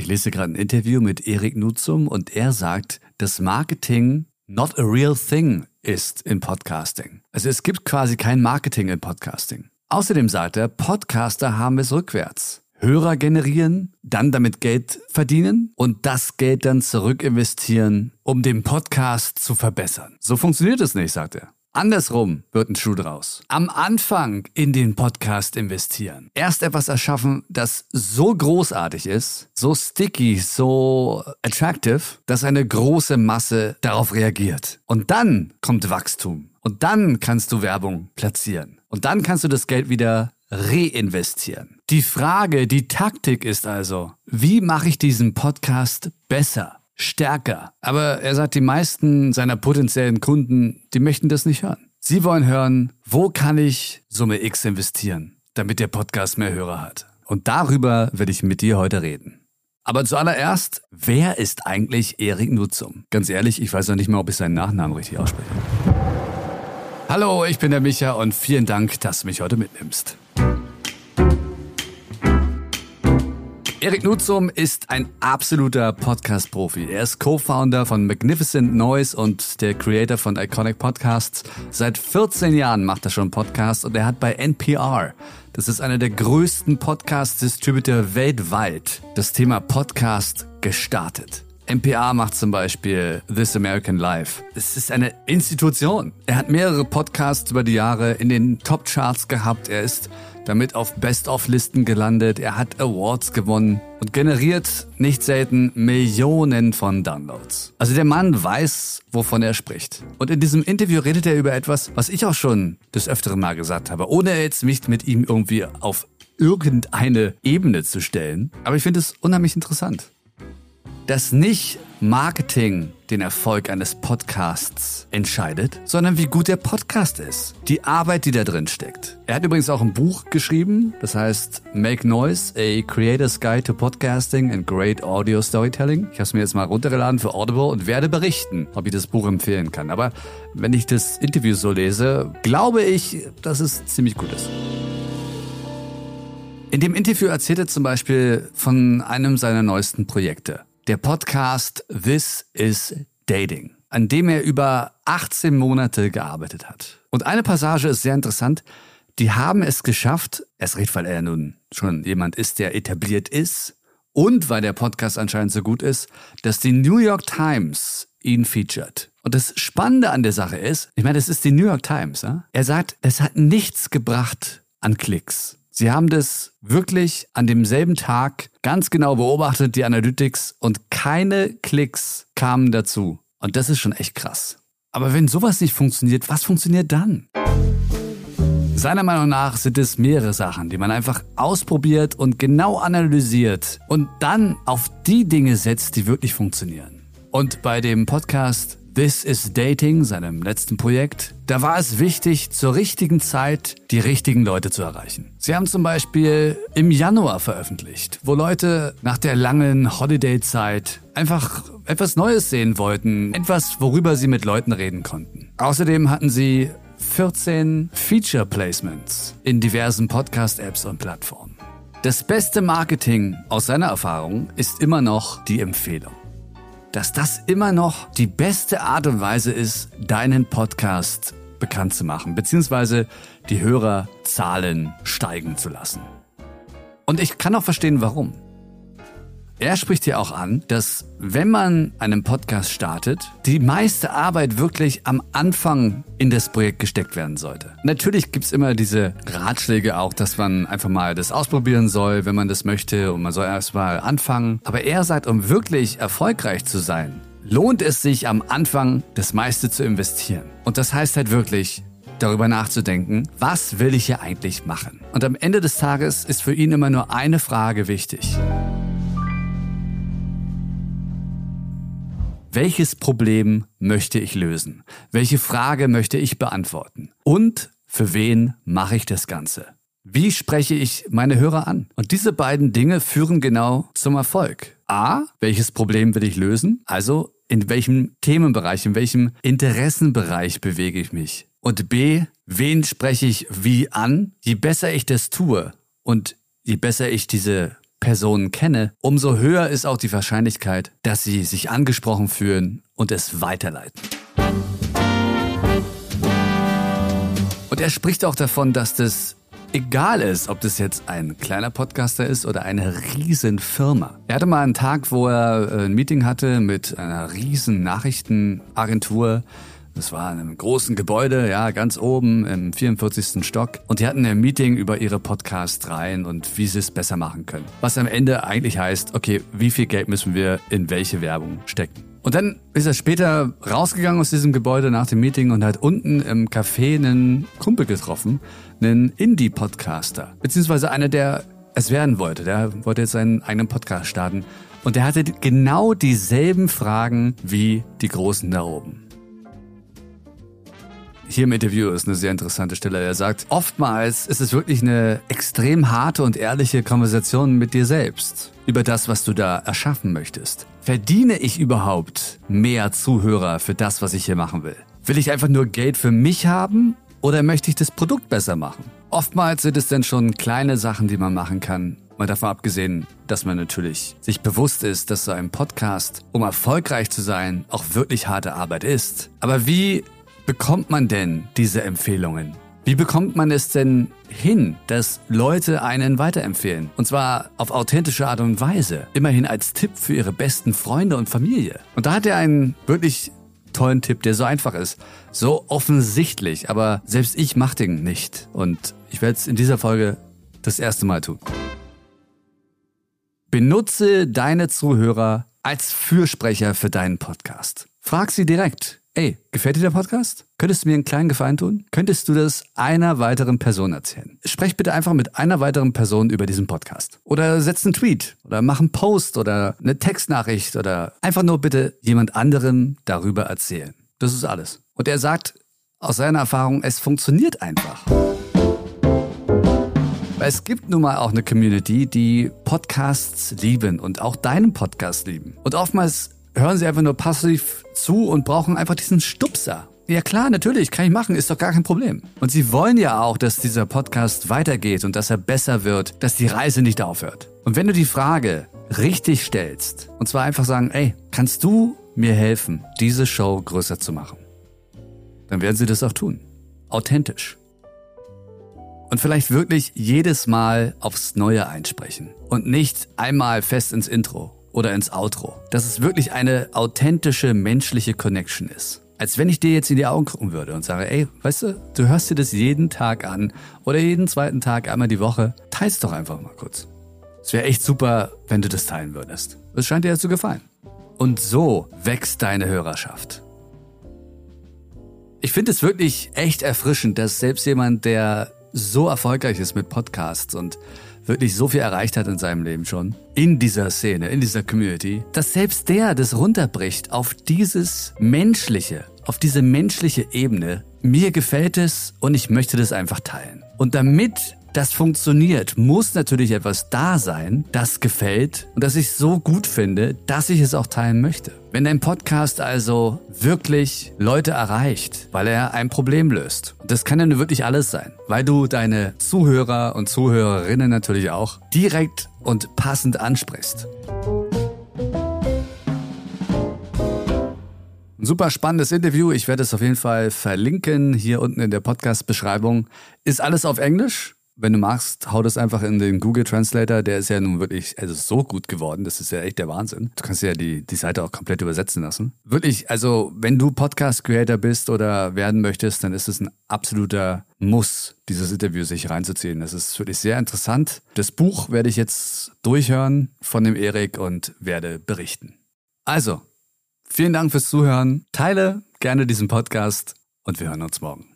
Ich lese gerade ein Interview mit Erik Nutzum und er sagt, dass Marketing not a real thing ist in Podcasting. Also es gibt quasi kein Marketing in Podcasting. Außerdem sagt er, Podcaster haben es rückwärts. Hörer generieren, dann damit Geld verdienen und das Geld dann zurück investieren, um den Podcast zu verbessern. So funktioniert es nicht, sagt er. Andersrum wird ein Schuh draus. Am Anfang in den Podcast investieren. Erst etwas erschaffen, das so großartig ist, so sticky, so attractive, dass eine große Masse darauf reagiert. Und dann kommt Wachstum. Und dann kannst du Werbung platzieren. Und dann kannst du das Geld wieder reinvestieren. Die Frage, die Taktik ist also, wie mache ich diesen Podcast besser? Stärker. Aber er sagt, die meisten seiner potenziellen Kunden, die möchten das nicht hören. Sie wollen hören, wo kann ich Summe X investieren, damit der Podcast mehr Hörer hat. Und darüber werde ich mit dir heute reden. Aber zuallererst, wer ist eigentlich Erik Nutzum? Ganz ehrlich, ich weiß noch nicht mal, ob ich seinen Nachnamen richtig ausspreche. Hallo, ich bin der Micha und vielen Dank, dass du mich heute mitnimmst. Erik Nutzum ist ein absoluter Podcast-Profi. Er ist Co-Founder von Magnificent Noise und der Creator von Iconic Podcasts. Seit 14 Jahren macht er schon Podcasts und er hat bei NPR, das ist einer der größten Podcast-Distributor weltweit, das Thema Podcast gestartet. NPR macht zum Beispiel This American Life. Es ist eine Institution. Er hat mehrere Podcasts über die Jahre in den Top-Charts gehabt. Er ist damit auf Best-of-Listen gelandet. Er hat Awards gewonnen und generiert nicht selten Millionen von Downloads. Also der Mann weiß, wovon er spricht. Und in diesem Interview redet er über etwas, was ich auch schon des Öfteren mal gesagt habe, ohne jetzt mich mit ihm irgendwie auf irgendeine Ebene zu stellen. Aber ich finde es unheimlich interessant dass nicht Marketing den Erfolg eines Podcasts entscheidet, sondern wie gut der Podcast ist. Die Arbeit, die da drin steckt. Er hat übrigens auch ein Buch geschrieben, das heißt Make Noise, a Creator's Guide to Podcasting and Great Audio Storytelling. Ich habe es mir jetzt mal runtergeladen für Audible und werde berichten, ob ich das Buch empfehlen kann. Aber wenn ich das Interview so lese, glaube ich, dass es ziemlich gut ist. In dem Interview erzählt er zum Beispiel von einem seiner neuesten Projekte der Podcast This is Dating, an dem er über 18 Monate gearbeitet hat. Und eine Passage ist sehr interessant. Die haben es geschafft, erst recht, weil er nun schon jemand ist, der etabliert ist und weil der Podcast anscheinend so gut ist, dass die New York Times ihn featured. Und das Spannende an der Sache ist, ich meine, das ist die New York Times. Ja? Er sagt, es hat nichts gebracht an Klicks. Sie haben das wirklich an demselben Tag ganz genau beobachtet, die Analytics, und keine Klicks kamen dazu. Und das ist schon echt krass. Aber wenn sowas nicht funktioniert, was funktioniert dann? Seiner Meinung nach sind es mehrere Sachen, die man einfach ausprobiert und genau analysiert und dann auf die Dinge setzt, die wirklich funktionieren. Und bei dem Podcast This is Dating, seinem letzten Projekt, da war es wichtig, zur richtigen Zeit die richtigen Leute zu erreichen. Sie haben zum Beispiel im Januar veröffentlicht, wo Leute nach der langen Holiday-Zeit einfach etwas Neues sehen wollten, etwas, worüber sie mit Leuten reden konnten. Außerdem hatten sie 14 Feature Placements in diversen Podcast-Apps und Plattformen. Das beste Marketing aus seiner Erfahrung ist immer noch die Empfehlung dass das immer noch die beste Art und Weise ist, deinen Podcast bekannt zu machen, beziehungsweise die Hörerzahlen steigen zu lassen. Und ich kann auch verstehen, warum. Er spricht ja auch an, dass wenn man einen Podcast startet, die meiste Arbeit wirklich am Anfang in das Projekt gesteckt werden sollte. Natürlich gibt's immer diese Ratschläge auch, dass man einfach mal das ausprobieren soll, wenn man das möchte und man soll erst mal anfangen. Aber er sagt, um wirklich erfolgreich zu sein, lohnt es sich am Anfang das meiste zu investieren. Und das heißt halt wirklich, darüber nachzudenken, was will ich hier eigentlich machen? Und am Ende des Tages ist für ihn immer nur eine Frage wichtig. Welches Problem möchte ich lösen? Welche Frage möchte ich beantworten? Und für wen mache ich das Ganze? Wie spreche ich meine Hörer an? Und diese beiden Dinge führen genau zum Erfolg. A, welches Problem will ich lösen? Also in welchem Themenbereich, in welchem Interessenbereich bewege ich mich? Und B, wen spreche ich wie an? Je besser ich das tue und je besser ich diese Personen kenne, umso höher ist auch die Wahrscheinlichkeit, dass sie sich angesprochen fühlen und es weiterleiten. Und er spricht auch davon, dass das egal ist, ob das jetzt ein kleiner Podcaster ist oder eine riesen Firma. Er hatte mal einen Tag, wo er ein Meeting hatte mit einer riesen Nachrichtenagentur. Das war in einem großen Gebäude, ja, ganz oben im 44. Stock. Und die hatten ein Meeting über ihre Podcast-Reihen und wie sie es besser machen können. Was am Ende eigentlich heißt, okay, wie viel Geld müssen wir in welche Werbung stecken? Und dann ist er später rausgegangen aus diesem Gebäude nach dem Meeting und hat unten im Café einen Kumpel getroffen, einen Indie-Podcaster, beziehungsweise einer, der es werden wollte. Der wollte jetzt seinen eigenen Podcast starten. Und der hatte genau dieselben Fragen wie die Großen da oben. Hier im Interview ist eine sehr interessante Stelle. Er sagt, oftmals ist es wirklich eine extrem harte und ehrliche Konversation mit dir selbst über das, was du da erschaffen möchtest. Verdiene ich überhaupt mehr Zuhörer für das, was ich hier machen will? Will ich einfach nur Geld für mich haben oder möchte ich das Produkt besser machen? Oftmals sind es dann schon kleine Sachen, die man machen kann. Mal davon abgesehen, dass man natürlich sich bewusst ist, dass so ein Podcast, um erfolgreich zu sein, auch wirklich harte Arbeit ist. Aber wie bekommt man denn diese Empfehlungen? Wie bekommt man es denn hin, dass Leute einen weiterempfehlen? Und zwar auf authentische Art und Weise. Immerhin als Tipp für ihre besten Freunde und Familie. Und da hat er einen wirklich tollen Tipp, der so einfach ist. So offensichtlich, aber selbst ich mach den nicht. Und ich werde es in dieser Folge das erste Mal tun. Benutze deine Zuhörer als Fürsprecher für deinen Podcast. Frag sie direkt. Ey, gefällt dir der Podcast? Könntest du mir einen kleinen Gefallen tun? Könntest du das einer weiteren Person erzählen? Sprech bitte einfach mit einer weiteren Person über diesen Podcast. Oder setz einen Tweet oder mach einen Post oder eine Textnachricht oder einfach nur bitte jemand anderem darüber erzählen. Das ist alles. Und er sagt aus seiner Erfahrung, es funktioniert einfach. Es gibt nun mal auch eine Community, die Podcasts lieben und auch deinen Podcast lieben. Und oftmals hören sie einfach nur passiv zu und brauchen einfach diesen Stupser. Ja klar, natürlich, kann ich machen, ist doch gar kein Problem. Und sie wollen ja auch, dass dieser Podcast weitergeht und dass er besser wird, dass die Reise nicht aufhört. Und wenn du die Frage richtig stellst, und zwar einfach sagen, ey, kannst du mir helfen, diese Show größer zu machen? Dann werden sie das auch tun. Authentisch. Und vielleicht wirklich jedes Mal aufs Neue einsprechen und nicht einmal fest ins Intro oder ins Outro. Dass es wirklich eine authentische menschliche Connection ist. Als wenn ich dir jetzt in die Augen gucken würde und sage, ey, weißt du, du hörst dir das jeden Tag an oder jeden zweiten Tag einmal die Woche, teilst doch einfach mal kurz. Es wäre echt super, wenn du das teilen würdest. Es scheint dir ja zu gefallen. Und so wächst deine Hörerschaft. Ich finde es wirklich echt erfrischend, dass selbst jemand, der so erfolgreich ist mit Podcasts und wirklich so viel erreicht hat in seinem Leben schon, in dieser Szene, in dieser Community, dass selbst der das runterbricht auf dieses Menschliche, auf diese menschliche Ebene. Mir gefällt es und ich möchte das einfach teilen. Und damit das funktioniert, muss natürlich etwas da sein, das gefällt und das ich so gut finde, dass ich es auch teilen möchte. Wenn dein Podcast also wirklich Leute erreicht, weil er ein Problem löst, das kann ja nur wirklich alles sein, weil du deine Zuhörer und Zuhörerinnen natürlich auch direkt und passend ansprichst. Ein super spannendes Interview. Ich werde es auf jeden Fall verlinken hier unten in der Podcast-Beschreibung. Ist alles auf Englisch? Wenn du magst, hau das einfach in den Google Translator. Der ist ja nun wirklich also so gut geworden. Das ist ja echt der Wahnsinn. Du kannst ja die, die Seite auch komplett übersetzen lassen. Wirklich, also wenn du Podcast-Creator bist oder werden möchtest, dann ist es ein absoluter Muss, dieses Interview sich reinzuziehen. Das ist wirklich sehr interessant. Das Buch werde ich jetzt durchhören von dem Erik und werde berichten. Also, vielen Dank fürs Zuhören. Teile gerne diesen Podcast und wir hören uns morgen.